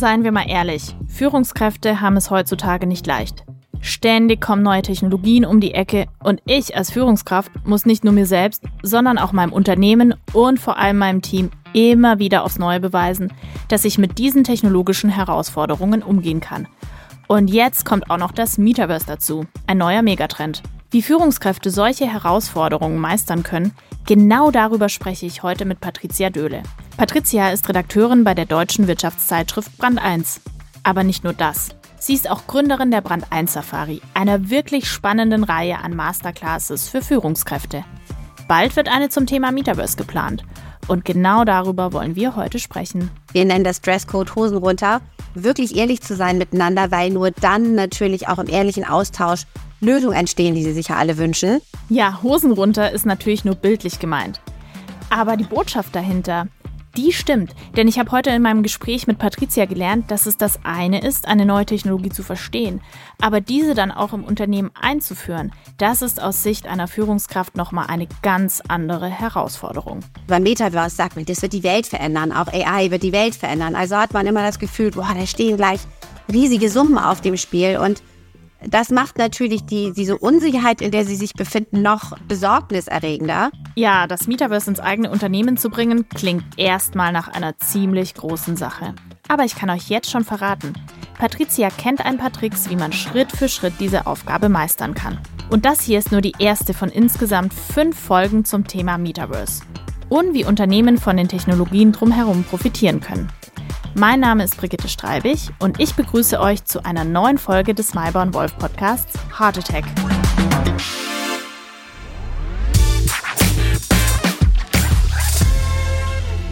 Seien wir mal ehrlich, Führungskräfte haben es heutzutage nicht leicht. Ständig kommen neue Technologien um die Ecke und ich als Führungskraft muss nicht nur mir selbst, sondern auch meinem Unternehmen und vor allem meinem Team immer wieder aufs Neue beweisen, dass ich mit diesen technologischen Herausforderungen umgehen kann. Und jetzt kommt auch noch das Metaverse dazu, ein neuer Megatrend. Wie Führungskräfte solche Herausforderungen meistern können, genau darüber spreche ich heute mit Patricia Döhle. Patricia ist Redakteurin bei der deutschen Wirtschaftszeitschrift Brand 1. Aber nicht nur das. Sie ist auch Gründerin der Brand 1 Safari, einer wirklich spannenden Reihe an Masterclasses für Führungskräfte. Bald wird eine zum Thema Metaverse geplant. Und genau darüber wollen wir heute sprechen. Wir nennen das Dresscode Hosen runter. Wirklich ehrlich zu sein miteinander, weil nur dann natürlich auch im ehrlichen Austausch Lösungen entstehen, die sie sich ja alle wünschen. Ja, Hosen runter ist natürlich nur bildlich gemeint. Aber die Botschaft dahinter, die stimmt, denn ich habe heute in meinem Gespräch mit Patricia gelernt, dass es das eine ist, eine neue Technologie zu verstehen, aber diese dann auch im Unternehmen einzuführen, das ist aus Sicht einer Führungskraft nochmal eine ganz andere Herausforderung. Beim Metaverse sagt man, das wird die Welt verändern, auch AI wird die Welt verändern. Also hat man immer das Gefühl, boah, da stehen gleich riesige Summen auf dem Spiel und das macht natürlich die, diese Unsicherheit, in der sie sich befinden, noch besorgniserregender. Ja, das Metaverse ins eigene Unternehmen zu bringen, klingt erstmal nach einer ziemlich großen Sache. Aber ich kann euch jetzt schon verraten, Patricia kennt ein paar Tricks, wie man Schritt für Schritt diese Aufgabe meistern kann. Und das hier ist nur die erste von insgesamt fünf Folgen zum Thema Metaverse. Und wie Unternehmen von den Technologien drumherum profitieren können. Mein Name ist Brigitte Streibig und ich begrüße euch zu einer neuen Folge des Maibauen Wolf Podcasts Heart Attack.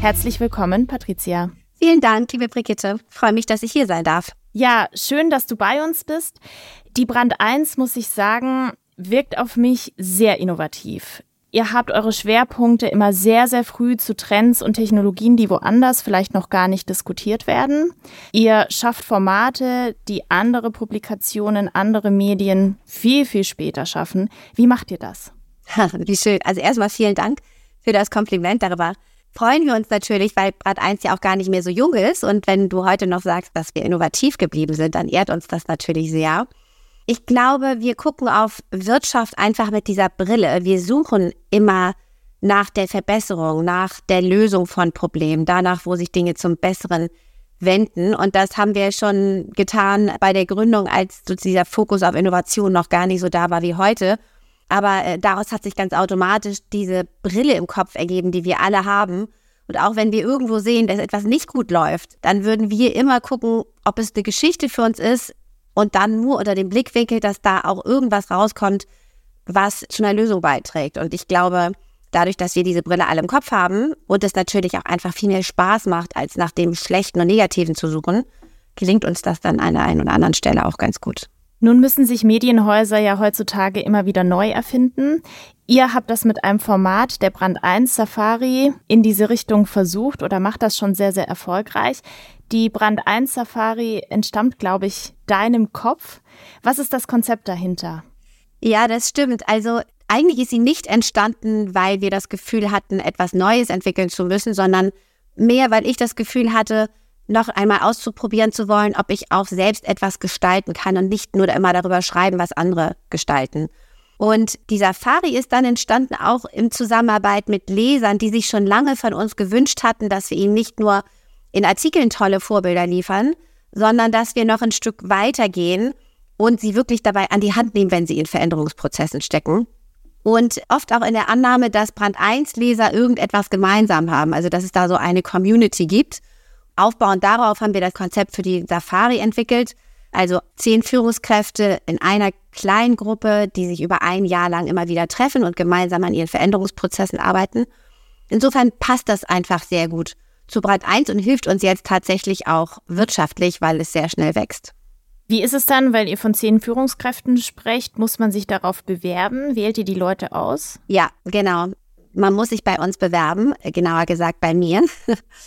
Herzlich willkommen, Patricia. Vielen Dank, liebe Brigitte. freue mich, dass ich hier sein darf. Ja, schön, dass du bei uns bist. Die Brand 1, muss ich sagen, wirkt auf mich sehr innovativ. Ihr habt eure Schwerpunkte immer sehr, sehr früh zu Trends und Technologien, die woanders vielleicht noch gar nicht diskutiert werden. Ihr schafft Formate, die andere Publikationen, andere Medien viel, viel später schaffen. Wie macht ihr das? Wie schön. Also erstmal vielen Dank für das Kompliment. Darüber freuen wir uns natürlich, weil Brad 1 ja auch gar nicht mehr so jung ist. Und wenn du heute noch sagst, dass wir innovativ geblieben sind, dann ehrt uns das natürlich sehr. Ich glaube, wir gucken auf Wirtschaft einfach mit dieser Brille. Wir suchen immer nach der Verbesserung, nach der Lösung von Problemen, danach, wo sich Dinge zum Besseren wenden. Und das haben wir schon getan bei der Gründung, als dieser Fokus auf Innovation noch gar nicht so da war wie heute. Aber äh, daraus hat sich ganz automatisch diese Brille im Kopf ergeben, die wir alle haben. Und auch wenn wir irgendwo sehen, dass etwas nicht gut läuft, dann würden wir immer gucken, ob es eine Geschichte für uns ist, und dann nur unter dem Blickwinkel, dass da auch irgendwas rauskommt, was zu einer Lösung beiträgt. Und ich glaube, dadurch, dass wir diese Brille alle im Kopf haben und es natürlich auch einfach viel mehr Spaß macht, als nach dem Schlechten und Negativen zu suchen, gelingt uns das dann an der einen oder anderen Stelle auch ganz gut. Nun müssen sich Medienhäuser ja heutzutage immer wieder neu erfinden. Ihr habt das mit einem Format der Brand 1 Safari in diese Richtung versucht oder macht das schon sehr, sehr erfolgreich. Die Brand 1 Safari entstammt, glaube ich, deinem Kopf. Was ist das Konzept dahinter? Ja, das stimmt. Also eigentlich ist sie nicht entstanden, weil wir das Gefühl hatten, etwas Neues entwickeln zu müssen, sondern mehr, weil ich das Gefühl hatte, noch einmal auszuprobieren zu wollen, ob ich auch selbst etwas gestalten kann und nicht nur immer darüber schreiben, was andere gestalten. Und die Safari ist dann entstanden auch in Zusammenarbeit mit Lesern, die sich schon lange von uns gewünscht hatten, dass wir ihnen nicht nur in Artikeln tolle Vorbilder liefern, sondern dass wir noch ein Stück weitergehen und sie wirklich dabei an die Hand nehmen, wenn sie in Veränderungsprozessen stecken. Und oft auch in der Annahme, dass Brand 1 Leser irgendetwas gemeinsam haben, also dass es da so eine Community gibt. Aufbauend darauf haben wir das Konzept für die Safari entwickelt. Also zehn Führungskräfte in einer kleinen Gruppe, die sich über ein Jahr lang immer wieder treffen und gemeinsam an ihren Veränderungsprozessen arbeiten. Insofern passt das einfach sehr gut zu Brand 1 und hilft uns jetzt tatsächlich auch wirtschaftlich, weil es sehr schnell wächst. Wie ist es dann, weil ihr von zehn Führungskräften sprecht? Muss man sich darauf bewerben? Wählt ihr die Leute aus? Ja, genau. Man muss sich bei uns bewerben, genauer gesagt bei mir.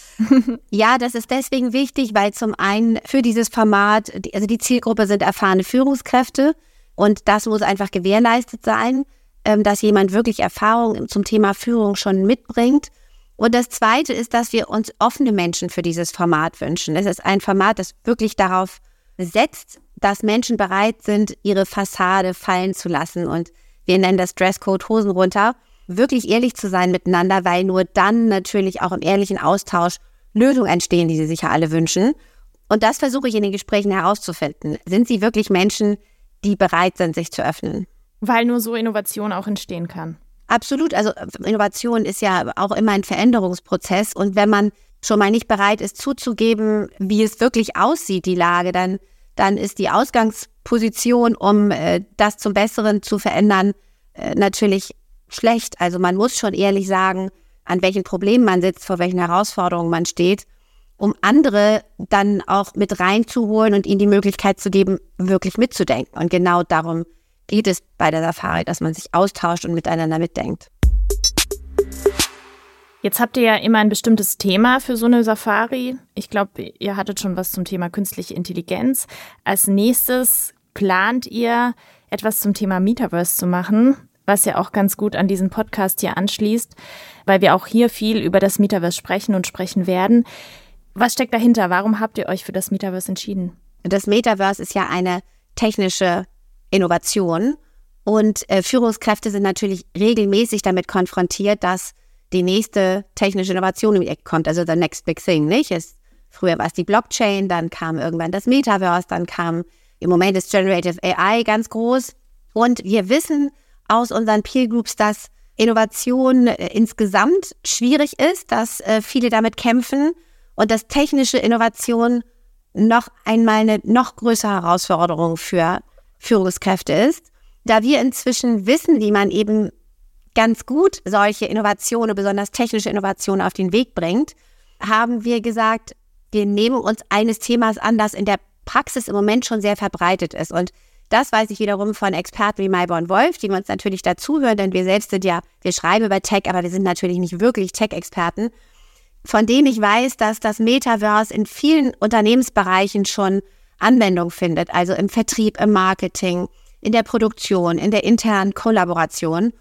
ja, das ist deswegen wichtig, weil zum einen für dieses Format, also die Zielgruppe sind erfahrene Führungskräfte und das muss einfach gewährleistet sein, ähm, dass jemand wirklich Erfahrung zum Thema Führung schon mitbringt Und das Zweite ist, dass wir uns offene Menschen für dieses Format wünschen. Es ist ein Format, das wirklich darauf setzt, dass Menschen bereit sind, ihre Fassade fallen zu lassen. Und wir nennen das Dresscode Hosen runter, wirklich ehrlich zu sein miteinander, weil nur dann natürlich auch im ehrlichen Austausch Lösungen entstehen, die sie sich ja alle wünschen. Und das versuche ich in den Gesprächen herauszufinden. Sind sie wirklich Menschen, die bereit sind, sich zu öffnen? Weil nur so Innovation auch entstehen kann. Absolut. Also Innovation ist ja auch immer ein Veränderungsprozess. Und wenn man schon mal nicht bereit ist zuzugeben, wie es wirklich aussieht, die Lage, dann, dann ist die Ausgangsposition, um äh, das zum Besseren zu verändern, äh, natürlich schlecht. Also man muss schon ehrlich sagen, an welchen Problemen man sitzt, vor welchen Herausforderungen man steht, um andere dann auch mit reinzuholen und ihnen die Möglichkeit zu geben, wirklich mitzudenken. Und genau darum geht es bei der Safari, dass man sich austauscht und miteinander mitdenkt. Jetzt habt ihr ja immer ein bestimmtes Thema für so eine Safari. Ich glaube, ihr hattet schon was zum Thema künstliche Intelligenz. Als nächstes plant ihr etwas zum Thema Metaverse zu machen, was ja auch ganz gut an diesen Podcast hier anschließt, weil wir auch hier viel über das Metaverse sprechen und sprechen werden. Was steckt dahinter? Warum habt ihr euch für das Metaverse entschieden? Das Metaverse ist ja eine technische Innovation und äh, Führungskräfte sind natürlich regelmäßig damit konfrontiert, dass die nächste technische Innovation im Eck kommt, also the next big thing, nicht? Es, früher war es die Blockchain, dann kam irgendwann das Metaverse, dann kam im Moment ist Generative AI ganz groß. Und wir wissen aus unseren Peer Groups, dass Innovation äh, insgesamt schwierig ist, dass äh, viele damit kämpfen und dass technische Innovation noch einmal eine noch größere Herausforderung für Führungskräfte ist. Da wir inzwischen wissen, wie man eben ganz gut solche Innovationen, besonders technische Innovationen auf den Weg bringt, haben wir gesagt, wir nehmen uns eines Themas an, das in der Praxis im Moment schon sehr verbreitet ist. Und das weiß ich wiederum von Experten wie Mayborn Wolf, die uns natürlich dazuhören, denn wir selbst sind ja, wir schreiben über Tech, aber wir sind natürlich nicht wirklich Tech-Experten, von denen ich weiß, dass das Metaverse in vielen Unternehmensbereichen schon Anwendung findet, also im Vertrieb, im Marketing, in der Produktion, in der internen Kollaboration.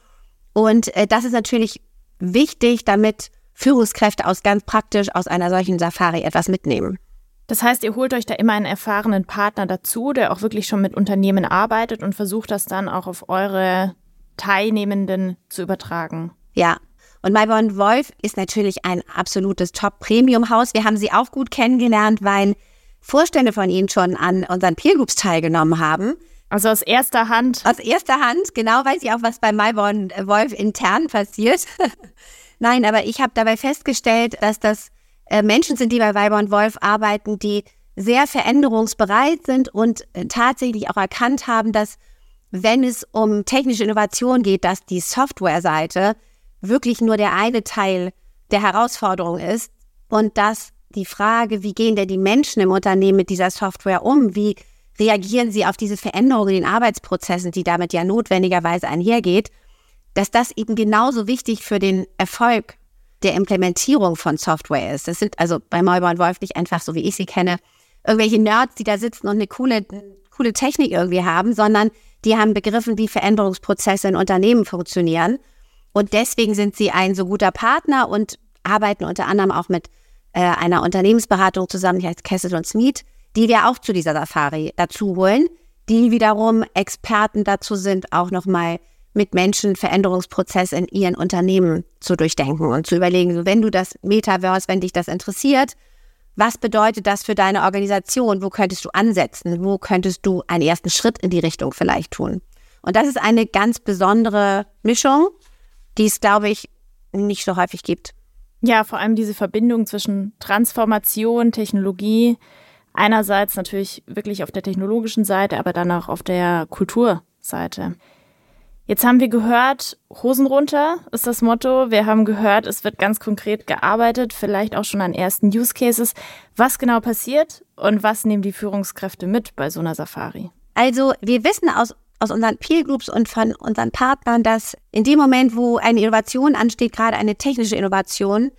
Und äh, das ist natürlich wichtig, damit Führungskräfte aus ganz praktisch aus einer solchen Safari etwas mitnehmen. Das heißt, ihr holt euch da immer einen erfahrenen Partner dazu, der auch wirklich schon mit Unternehmen arbeitet und versucht das dann auch auf eure Teilnehmenden zu übertragen. Ja. Und Mayborn Wolf ist natürlich ein absolutes Top-Premium-Haus. Wir haben sie auch gut kennengelernt, weil Vorstände von ihnen schon an unseren Peer Groups teilgenommen haben. Also aus erster Hand. Aus erster Hand, genau weiß ich auch, was bei Mayborn Wolf intern passiert. Nein, aber ich habe dabei festgestellt, dass das äh, Menschen sind, die bei Mayborn Wolf arbeiten, die sehr veränderungsbereit sind und äh, tatsächlich auch erkannt haben, dass wenn es um technische Innovation geht, dass die Softwareseite wirklich nur der eine Teil der Herausforderung ist und dass die Frage, wie gehen denn die Menschen im Unternehmen mit dieser Software um, wie reagieren sie auf diese Veränderungen in den Arbeitsprozessen, die damit ja notwendigerweise einhergeht, dass das eben genauso wichtig für den Erfolg der Implementierung von Software ist. Das sind also bei Neuborn Wolf nicht einfach so, wie ich sie kenne, irgendwelche Nerds, die da sitzen und eine coole, coole Technik irgendwie haben, sondern die haben begriffen, wie Veränderungsprozesse in Unternehmen funktionieren. Und deswegen sind sie ein so guter Partner und arbeiten unter anderem auch mit äh, einer Unternehmensberatung zusammen, die heißt Kessel und Smith, die wir auch zu dieser Safari dazu holen, die wiederum Experten dazu sind, auch nochmal mit Menschen Veränderungsprozesse in ihren Unternehmen zu durchdenken und zu überlegen, wenn du das Metaverse, wenn dich das interessiert, was bedeutet das für deine Organisation? Wo könntest du ansetzen? Wo könntest du einen ersten Schritt in die Richtung vielleicht tun? Und das ist eine ganz besondere Mischung, die es, glaube ich, nicht so häufig gibt. Ja, vor allem diese Verbindung zwischen Transformation, Technologie, Einerseits natürlich wirklich auf der technologischen Seite, aber dann auch auf der Kulturseite. Jetzt haben wir gehört, Hosen runter ist das Motto. Wir haben gehört, es wird ganz konkret gearbeitet, vielleicht auch schon an ersten Use Cases. Was genau passiert und was nehmen die Führungskräfte mit bei so einer Safari? Also wir wissen aus, aus unseren Peer Groups und von unseren Partnern, dass in dem Moment, wo eine Innovation ansteht, gerade eine technische Innovation,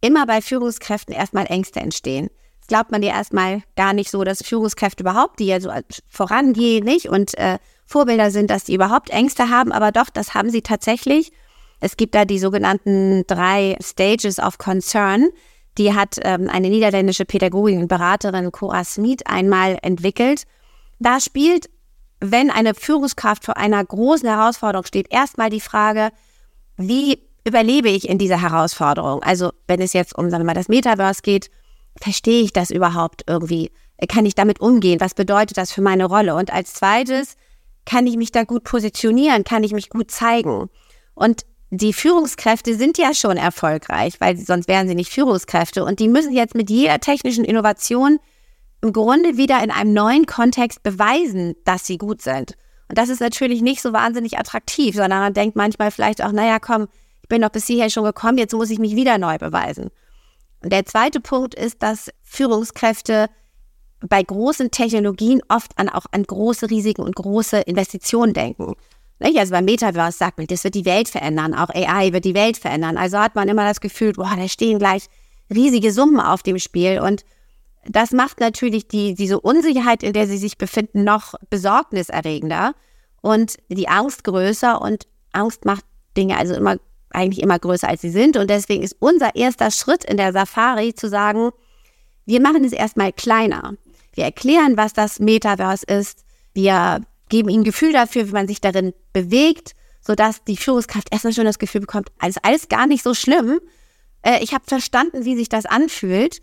immer bei Führungskräften erstmal Ängste entstehen glaubt man ja erstmal gar nicht so, dass Führungskräfte überhaupt, die ja so vorangehen, nicht und äh, Vorbilder sind, dass die überhaupt Ängste haben, aber doch, das haben sie tatsächlich. Es gibt da die sogenannten drei Stages of Concern. Die hat ähm, eine niederländische Pädagogin und Beraterin Cora Smith einmal entwickelt. Da spielt, wenn eine Führungskraft vor einer großen Herausforderung steht, erstmal die Frage, wie überlebe ich in dieser Herausforderung? Also wenn es jetzt um, sagen wir mal, das Metaverse geht, verstehe ich das überhaupt irgendwie? Kann ich damit umgehen? Was bedeutet das für meine Rolle? Und als zweites, kann ich mich da gut positionieren? Kann ich mich gut zeigen? Und die Führungskräfte sind ja schon erfolgreich, weil sonst wären sie nicht Führungskräfte. Und die müssen jetzt mit jeder technischen Innovation im Grunde wieder in einem neuen Kontext beweisen, dass sie gut sind. Und das ist natürlich nicht so wahnsinnig attraktiv, sondern man denkt manchmal vielleicht auch, naja, komm, ich bin doch bis hierher schon gekommen, jetzt muss ich mich wieder neu beweisen. Und der zweite Punkt ist, dass Führungskräfte bei großen Technologien oft an, auch an große Risiken und große Investitionen denken. Also beim Metaverse sagt man, das wird die Welt verändern, auch AI wird die Welt verändern. Also hat man immer das Gefühl, boah, da stehen gleich riesige Summen auf dem Spiel und das macht natürlich die, diese Unsicherheit, in der sie sich befinden, noch besorgniserregender und die Angst größer und Angst macht Dinge also immer, eigentlich immer größer als sie sind und deswegen ist unser erster Schritt in der Safari zu sagen, wir machen es erstmal kleiner. Wir erklären, was das Metaverse ist. Wir geben ihnen Gefühl dafür, wie man sich darin bewegt, sodass die Führungskraft erstmal schon das Gefühl bekommt, alles, alles gar nicht so schlimm. Äh, ich habe verstanden, wie sich das anfühlt.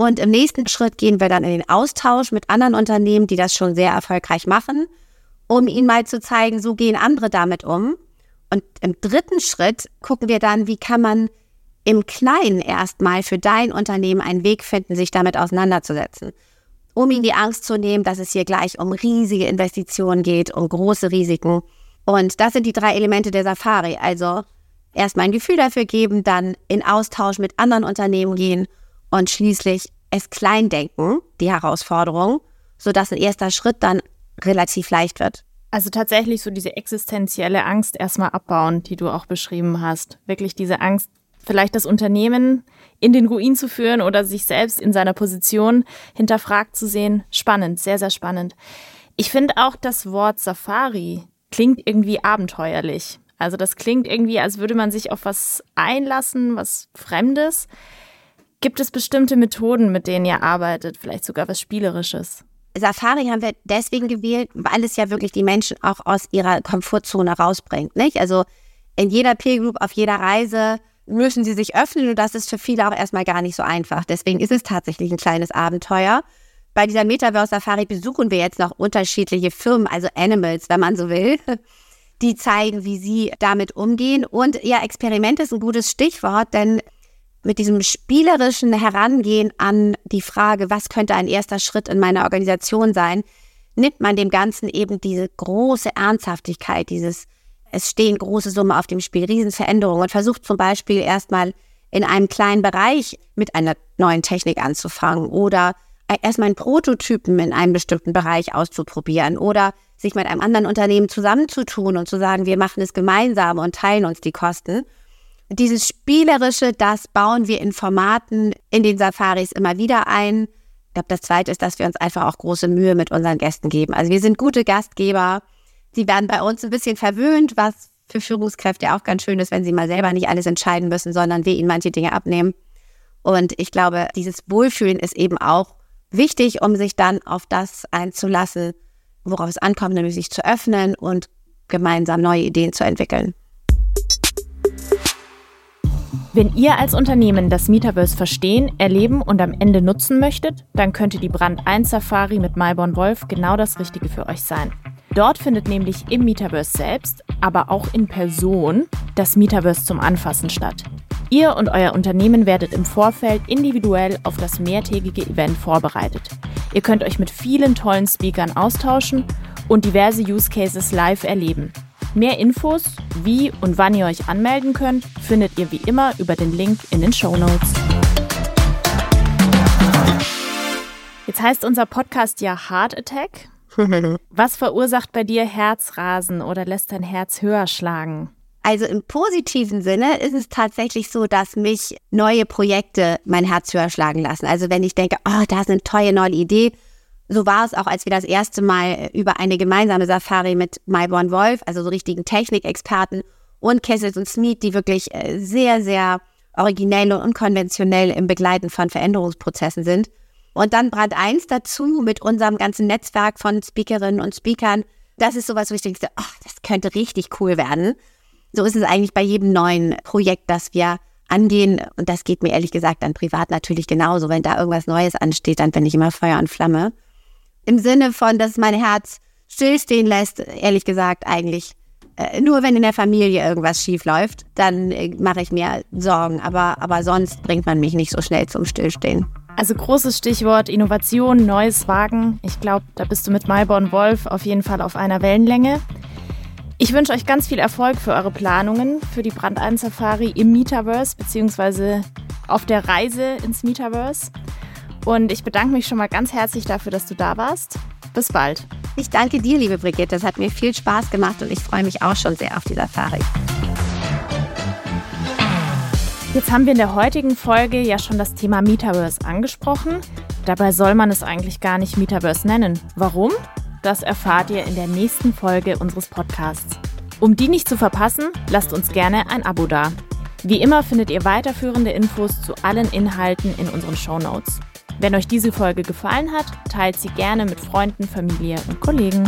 Und im nächsten Schritt gehen wir dann in den Austausch mit anderen Unternehmen, die das schon sehr erfolgreich machen, um ihnen mal zu zeigen, so gehen andere damit um. Und im dritten Schritt gucken wir dann, wie kann man im Kleinen erstmal für dein Unternehmen einen Weg finden, sich damit auseinanderzusetzen um ihnen die Angst zu nehmen, dass es hier gleich um riesige Investitionen geht, um große Risiken. Und das sind die drei Elemente der Safari. Also erstmal ein Gefühl dafür geben, dann in Austausch mit anderen Unternehmen gehen und schließlich es klein denken, die Herausforderung, sodass ein erster Schritt dann relativ leicht wird. Also tatsächlich so diese existenzielle Angst erstmal abbauen, die du auch beschrieben hast. Wirklich diese Angst, vielleicht das Unternehmen in den Ruin zu führen oder sich selbst in seiner Position hinterfragt zu sehen. Spannend, sehr, sehr spannend. Ich finde auch das Wort Safari klingt irgendwie abenteuerlich. Also das klingt irgendwie, als würde man sich auf was einlassen, was Fremdes. Gibt es bestimmte Methoden, mit denen ihr arbeitet, vielleicht sogar was Spielerisches? Safari haben wir deswegen gewählt, weil es ja wirklich die Menschen auch aus ihrer Komfortzone rausbringt. Nicht? Also in jeder Peer Group, auf jeder Reise müssen sie sich öffnen und das ist für viele auch erstmal gar nicht so einfach. Deswegen ist es tatsächlich ein kleines Abenteuer. Bei dieser Metaverse Safari besuchen wir jetzt noch unterschiedliche Firmen, also Animals, wenn man so will, die zeigen, wie sie damit umgehen. Und ja, Experiment ist ein gutes Stichwort, denn mit diesem spielerischen Herangehen an die Frage, was könnte ein erster Schritt in meiner Organisation sein, nimmt man dem Ganzen eben diese große Ernsthaftigkeit, dieses es stehen große Summen auf dem Spiel, Riesenveränderungen und versucht zum Beispiel erstmal in einem kleinen Bereich mit einer neuen Technik anzufangen oder erstmal einen Prototypen in einem bestimmten Bereich auszuprobieren oder sich mit einem anderen Unternehmen zusammenzutun und zu sagen, wir machen es gemeinsam und teilen uns die Kosten. Dieses Spielerische, das bauen wir in Formaten in den Safaris immer wieder ein. Ich glaube, das Zweite ist, dass wir uns einfach auch große Mühe mit unseren Gästen geben. Also wir sind gute Gastgeber Sie werden bei uns ein bisschen verwöhnt, was für Führungskräfte auch ganz schön ist, wenn sie mal selber nicht alles entscheiden müssen, sondern wir ihnen manche Dinge abnehmen. Und ich glaube, dieses Wohlfühlen ist eben auch wichtig, um sich dann auf das einzulassen, worauf es ankommt, nämlich sich zu öffnen und gemeinsam neue Ideen zu entwickeln. Wenn ihr als Unternehmen das Metaverse verstehen, erleben und am Ende nutzen möchtet, dann könnte die Brand 1 Safari mit Myborn Wolf genau das Richtige für euch sein. Dort findet nämlich im Metaverse selbst, aber auch in Person, das Metaverse zum Anfassen statt. Ihr und euer Unternehmen werdet im Vorfeld individuell auf das mehrtägige Event vorbereitet. Ihr könnt euch mit vielen tollen Speakern austauschen und diverse Use Cases live erleben. Mehr Infos, wie und wann ihr euch anmelden könnt, findet ihr wie immer über den Link in den Show Notes. Jetzt heißt unser Podcast ja Heart Attack. Was verursacht bei dir Herzrasen oder lässt dein Herz höher schlagen? Also im positiven Sinne ist es tatsächlich so, dass mich neue Projekte mein Herz höher schlagen lassen. Also wenn ich denke, oh, da ist eine tolle neue Idee. So war es auch, als wir das erste Mal über eine gemeinsame Safari mit Myborn Wolf, also so richtigen Technikexperten und Kessels und Smith, die wirklich äh, sehr, sehr originell und unkonventionell im Begleiten von Veränderungsprozessen sind. Und dann Brand 1 dazu mit unserem ganzen Netzwerk von Speakerinnen und Speakern. Das ist sowas, wo ich denke, ach, das könnte richtig cool werden. So ist es eigentlich bei jedem neuen Projekt, das wir angehen. Und das geht mir ehrlich gesagt dann privat natürlich genauso. Wenn da irgendwas Neues ansteht, dann bin ich immer Feuer und Flamme. Im Sinne von, dass mein Herz stillstehen lässt, ehrlich gesagt, eigentlich äh, nur wenn in der Familie irgendwas schief läuft, dann äh, mache ich mir Sorgen. Aber, aber sonst bringt man mich nicht so schnell zum Stillstehen. Also großes Stichwort Innovation, neues Wagen. Ich glaube, da bist du mit Mayborn Wolf auf jeden Fall auf einer Wellenlänge. Ich wünsche euch ganz viel Erfolg für eure Planungen für die Brand 1 Safari im Metaverse beziehungsweise auf der Reise ins Metaverse. Und ich bedanke mich schon mal ganz herzlich dafür, dass du da warst. Bis bald. Ich danke dir, liebe Brigitte. Das hat mir viel Spaß gemacht und ich freue mich auch schon sehr auf die Safari. Jetzt haben wir in der heutigen Folge ja schon das Thema Metaverse angesprochen. Dabei soll man es eigentlich gar nicht Metaverse nennen. Warum? Das erfahrt ihr in der nächsten Folge unseres Podcasts. Um die nicht zu verpassen, lasst uns gerne ein Abo da. Wie immer findet ihr weiterführende Infos zu allen Inhalten in unseren Show Notes. Wenn euch diese Folge gefallen hat, teilt sie gerne mit Freunden, Familie und Kollegen.